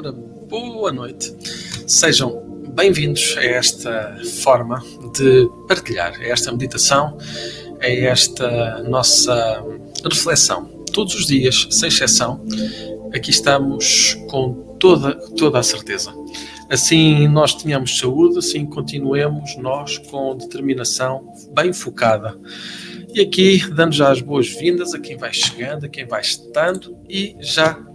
Boa noite. Sejam bem-vindos a esta forma de partilhar, a esta meditação, a esta nossa reflexão. Todos os dias, sem exceção, aqui estamos com toda, toda a certeza. Assim nós tenhamos saúde, assim continuemos nós com determinação bem focada. E aqui, dando já as boas-vindas a quem vai chegando, a quem vai estando e já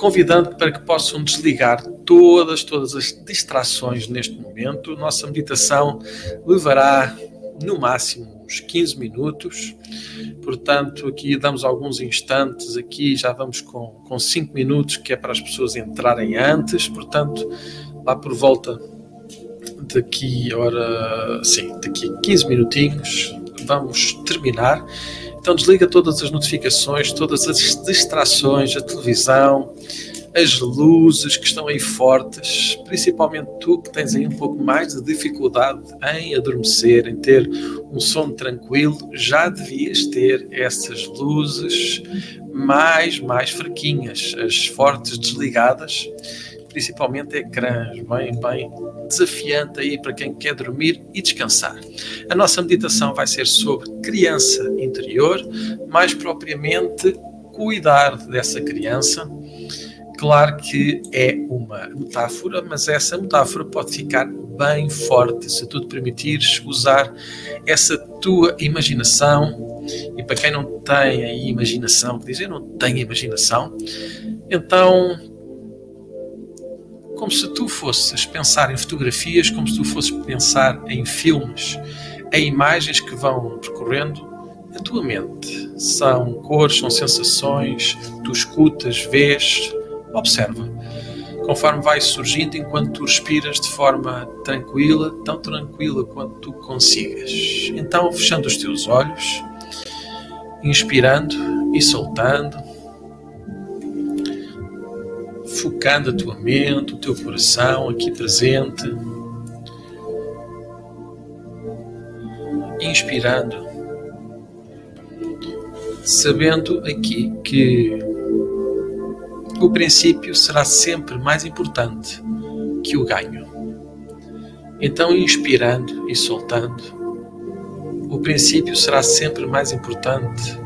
convidando para que possam desligar todas, todas as distrações neste momento. Nossa meditação levará no máximo uns 15 minutos. Portanto, aqui damos alguns instantes, aqui já vamos com, com 5 minutos, que é para as pessoas entrarem antes. Portanto, lá por volta daqui, ora, sim, daqui 15 minutinhos, vamos terminar. Então desliga todas as notificações, todas as distrações, a televisão, as luzes que estão aí fortes, principalmente tu que tens aí um pouco mais de dificuldade em adormecer, em ter um sono tranquilo, já devias ter essas luzes mais, mais fraquinhas, as fortes desligadas, principalmente ecrãs, bem, bem desafiante aí para quem quer dormir e descansar. A nossa meditação vai ser sobre criança interior, mais propriamente cuidar dessa criança. Claro que é uma metáfora, mas essa metáfora pode ficar bem forte se tu te permitires usar essa tua imaginação. E para quem não tem imaginação, que não tenho imaginação, então como se tu fosses pensar em fotografias, como se tu fosses pensar em filmes, em imagens que vão percorrendo a tua mente. São cores, são sensações, tu escutas, vês, observa. Conforme vai surgindo, enquanto tu respiras de forma tranquila, tão tranquila quanto tu consigas. Então, fechando os teus olhos, inspirando e soltando focando a tua mente, o teu coração aqui presente, inspirando, sabendo aqui que o princípio será sempre mais importante que o ganho. Então, inspirando e soltando, o princípio será sempre mais importante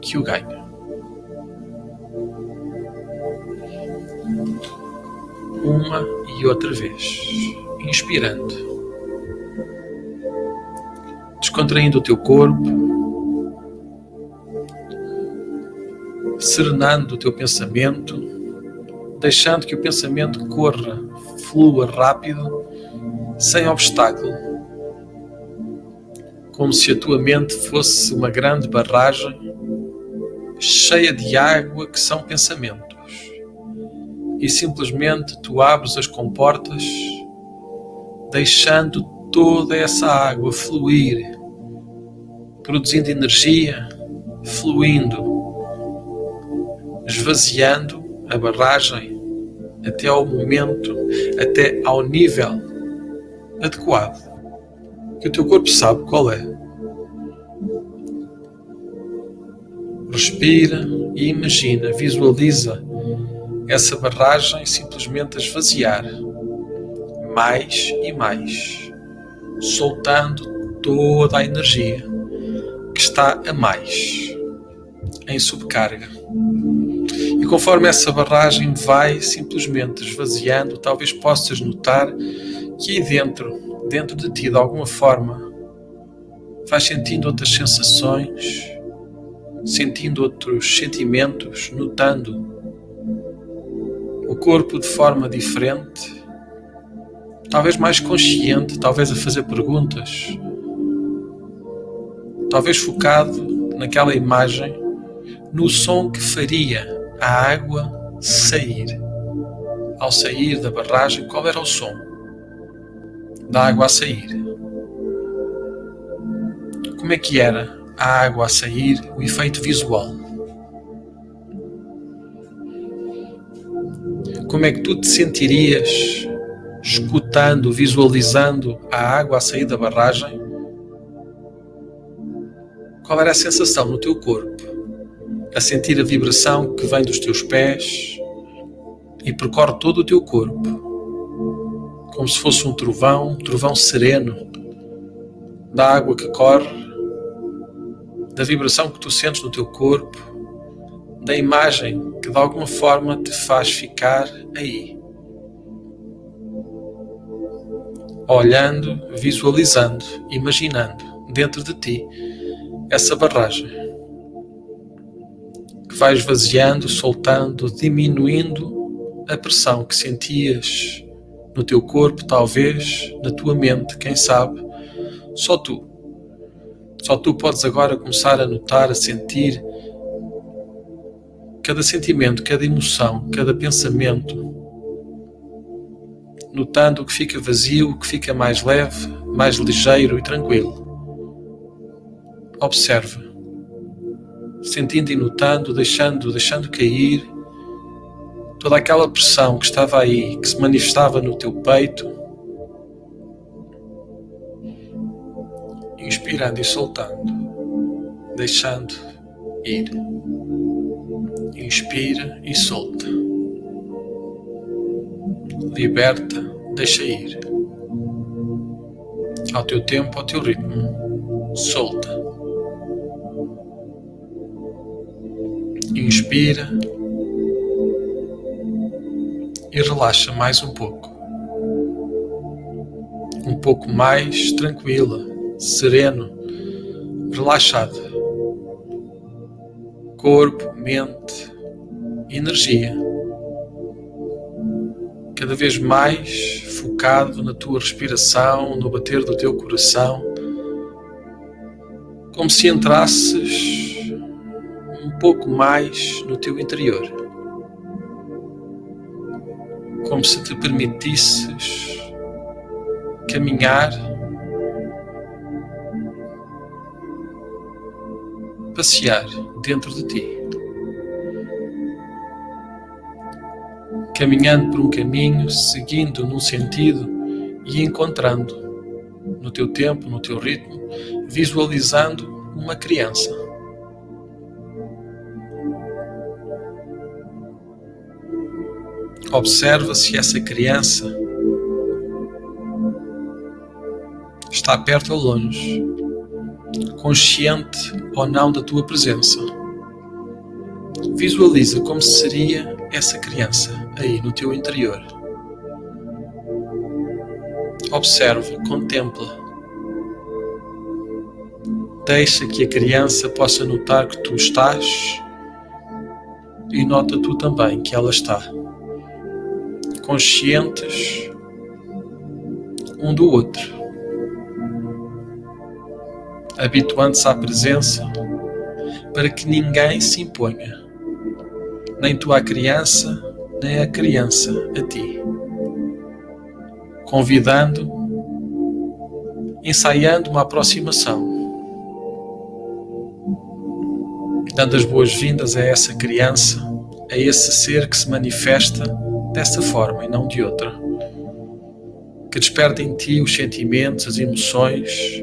que o ganho. Uma e outra vez, inspirando, descontraindo o teu corpo, serenando o teu pensamento, deixando que o pensamento corra, flua rápido, sem obstáculo, como se a tua mente fosse uma grande barragem cheia de água que são pensamentos e simplesmente tu abres as comportas, deixando toda essa água fluir, produzindo energia, fluindo, esvaziando a barragem até ao momento, até ao nível adequado, que o teu corpo sabe qual é. Respira e imagina, visualiza essa barragem simplesmente a esvaziar mais e mais, soltando toda a energia que está a mais em subcarga. E conforme essa barragem vai simplesmente esvaziando, talvez possas notar que aí dentro, dentro de ti, de alguma forma, vais sentindo outras sensações, sentindo outros sentimentos, notando o corpo de forma diferente, talvez mais consciente, talvez a fazer perguntas, talvez focado naquela imagem, no som que faria a água sair. Ao sair da barragem, qual era o som da água a sair? Como é que era a água a sair, o efeito visual? Como é que tu te sentirias escutando, visualizando a água a sair da barragem? Qual era a sensação no teu corpo? A sentir a vibração que vem dos teus pés e percorre todo o teu corpo, como se fosse um trovão, um trovão sereno, da água que corre, da vibração que tu sentes no teu corpo, da imagem que de alguma forma te faz ficar aí. Olhando, visualizando, imaginando dentro de ti essa barragem que vai esvaziando, soltando, diminuindo a pressão que sentias no teu corpo, talvez, na tua mente, quem sabe, só tu. Só tu podes agora começar a notar, a sentir cada sentimento, cada emoção, cada pensamento, notando o que fica vazio, o que fica mais leve, mais ligeiro e tranquilo. Observa, sentindo e notando, deixando, deixando cair toda aquela pressão que estava aí, que se manifestava no teu peito, inspirando e soltando, deixando ir. Inspira e solta. Liberta, deixa ir. Ao teu tempo, ao teu ritmo. Solta. Inspira e relaxa mais um pouco. Um pouco mais tranquila, sereno, relaxada. Corpo, mente, energia. Cada vez mais focado na tua respiração, no bater do teu coração, como se entrasses um pouco mais no teu interior como se te permitisses caminhar, passear dentro de ti. Caminhando por um caminho, seguindo num sentido e encontrando, no teu tempo, no teu ritmo, visualizando uma criança. Observa se essa criança está perto ou longe, consciente ou não da tua presença. Visualiza como seria essa criança aí no teu interior. Observa, contempla. Deixa que a criança possa notar que tu estás e nota tu também que ela está conscientes um do outro, habituando-se à presença para que ninguém se imponha, nem tu à criança, nem a criança a ti, convidando, ensaiando uma aproximação, dando as boas-vindas a essa criança, a esse ser que se manifesta dessa forma e não de outra. Que desperta em ti os sentimentos, as emoções,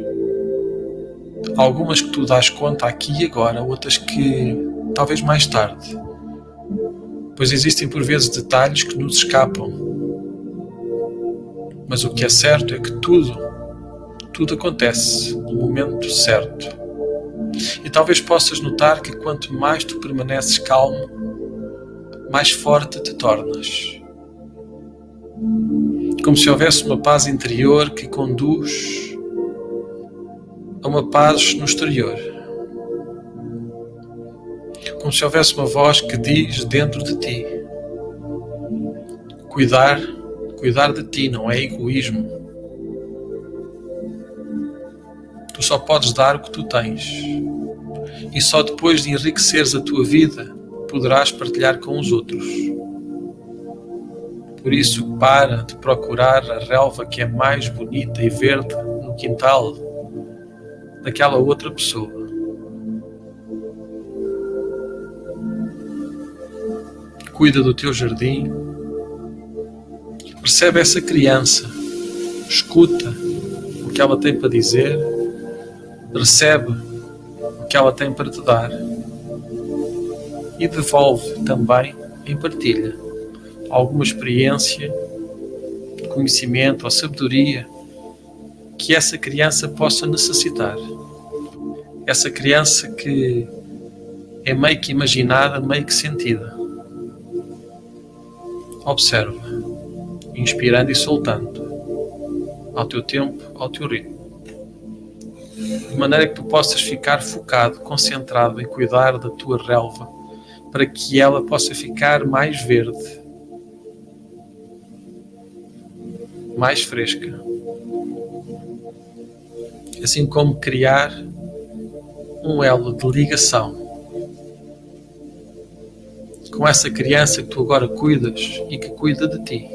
algumas que tu dás conta aqui e agora, outras que talvez mais tarde. Pois existem por vezes detalhes que nos escapam. Mas o que é certo é que tudo, tudo acontece no momento certo. E talvez possas notar que quanto mais tu permaneces calmo, mais forte te tornas. Como se houvesse uma paz interior que conduz a uma paz no exterior. Como se houvesse uma voz que diz dentro de ti: Cuidar, cuidar de ti não é egoísmo. Tu só podes dar o que tu tens. E só depois de enriqueceres a tua vida poderás partilhar com os outros. Por isso, para de procurar a relva que é mais bonita e verde no quintal daquela outra pessoa. Cuida do teu jardim, percebe essa criança, escuta o que ela tem para dizer, recebe o que ela tem para te dar e devolve também em partilha alguma experiência conhecimento ou sabedoria que essa criança possa necessitar. Essa criança que é meio que imaginada, meio que sentida. Observa, inspirando e soltando, ao teu tempo, ao teu ritmo. De maneira que tu possas ficar focado, concentrado em cuidar da tua relva, para que ela possa ficar mais verde, mais fresca. Assim como criar um elo de ligação com essa criança que tu agora cuidas e que cuida de ti,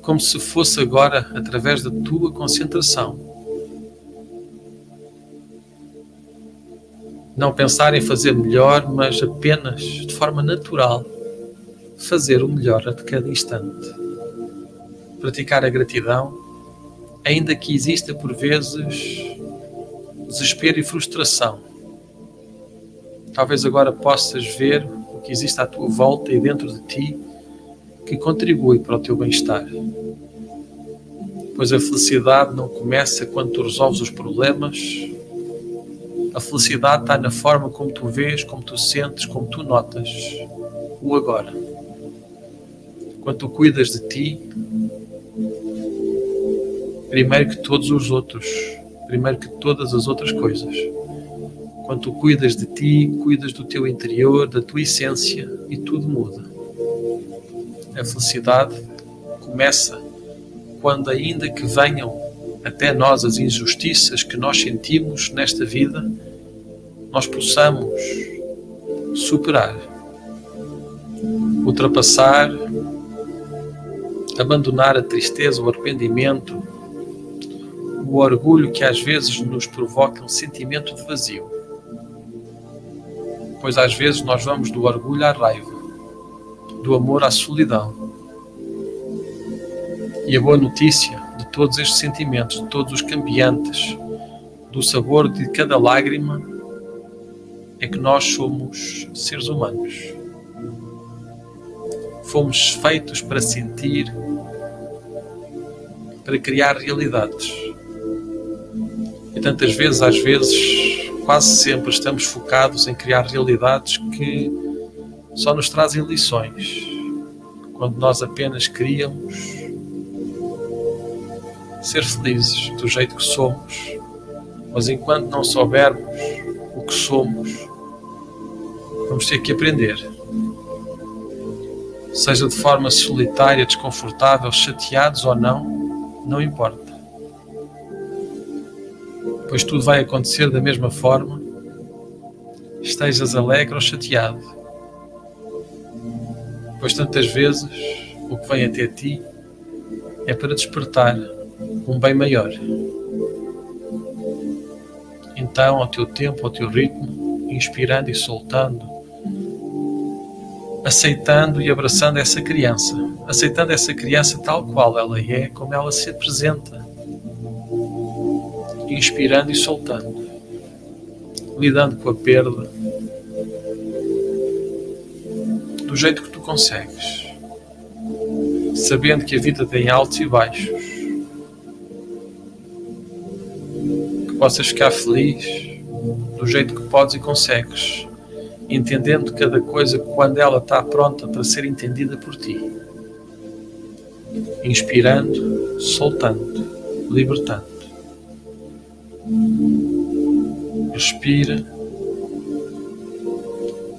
como se fosse agora através da tua concentração. Não pensar em fazer melhor, mas apenas de forma natural fazer o melhor a cada instante. Praticar a gratidão, ainda que exista por vezes desespero e frustração. Talvez agora possas ver que existe à tua volta e dentro de ti que contribui para o teu bem-estar. Pois a felicidade não começa quando tu resolves os problemas. A felicidade está na forma como tu vês, como tu sentes, como tu notas o agora. Quando tu cuidas de ti, primeiro que todos os outros, primeiro que todas as outras coisas. Quando tu cuidas de ti, cuidas do teu interior, da tua essência e tudo muda. A felicidade começa quando, ainda que venham até nós as injustiças que nós sentimos nesta vida, nós possamos superar, ultrapassar, abandonar a tristeza, o arrependimento, o orgulho que às vezes nos provoca um sentimento de vazio pois às vezes nós vamos do orgulho à raiva, do amor à solidão. E a boa notícia de todos estes sentimentos, de todos os cambiantes, do sabor de cada lágrima, é que nós somos seres humanos. Fomos feitos para sentir, para criar realidades. E tantas vezes, às vezes, quase sempre estamos focados em criar realidades que só nos trazem lições, quando nós apenas queríamos ser felizes do jeito que somos, mas enquanto não soubermos o que somos, vamos ter que aprender. Seja de forma solitária, desconfortável, chateados ou não, não importa pois tudo vai acontecer da mesma forma, estejas alegre ou chateado. Pois tantas vezes o que vem até ti é para despertar um bem maior. Então, ao teu tempo, ao teu ritmo, inspirando e soltando, aceitando e abraçando essa criança, aceitando essa criança tal qual ela é, como ela se apresenta inspirando e soltando, lidando com a perda do jeito que tu consegues, sabendo que a vida tem altos e baixos, que possas ficar feliz do jeito que podes e consegues, entendendo cada coisa quando ela está pronta para ser entendida por ti. Inspirando, soltando, libertando. Respira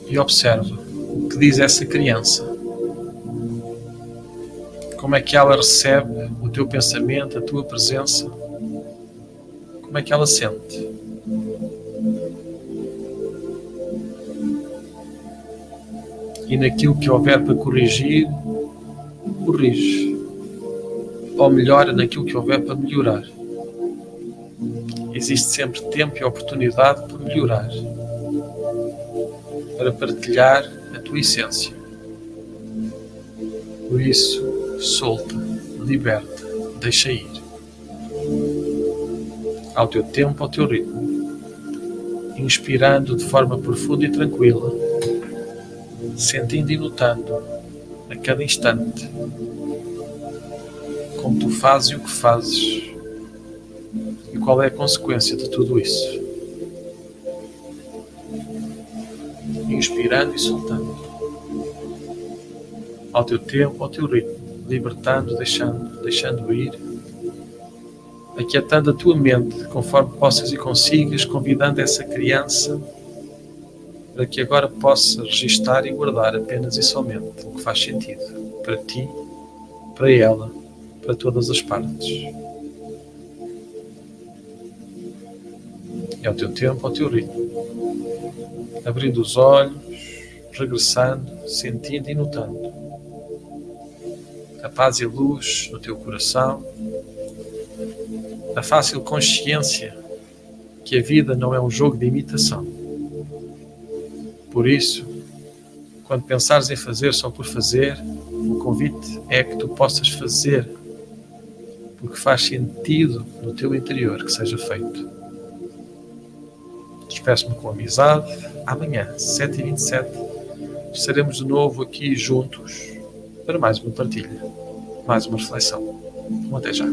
e observa o que diz essa criança. Como é que ela recebe o teu pensamento, a tua presença? Como é que ela sente? E naquilo que houver para corrigir, corrige. Ou melhora naquilo que houver para melhorar existe sempre tempo e oportunidade para melhorar, para partilhar a tua essência. Por isso, solta, liberta, deixa ir. Ao teu tempo, ao teu ritmo, inspirando de forma profunda e tranquila, sentindo e notando a cada instante como tu fazes e o que fazes qual é a consequência de tudo isso. Inspirando e soltando. Ao teu tempo, ao teu ritmo, libertando, deixando, deixando ir, aquietando a tua mente conforme possas e consigas, convidando essa criança para que agora possa registar e guardar apenas e somente o que faz sentido para ti, para ela, para todas as partes. É o teu tempo, é o teu ritmo. Abrindo os olhos, regressando, sentindo e notando a paz e a luz no teu coração, a fácil consciência que a vida não é um jogo de imitação por isso, quando pensares em fazer só por fazer, o convite é que tu possas fazer porque faz sentido no teu interior que seja feito. Despeço-me com amizade. Amanhã, 7h27, estaremos de novo aqui juntos para mais uma partilha, mais uma reflexão. Um até já.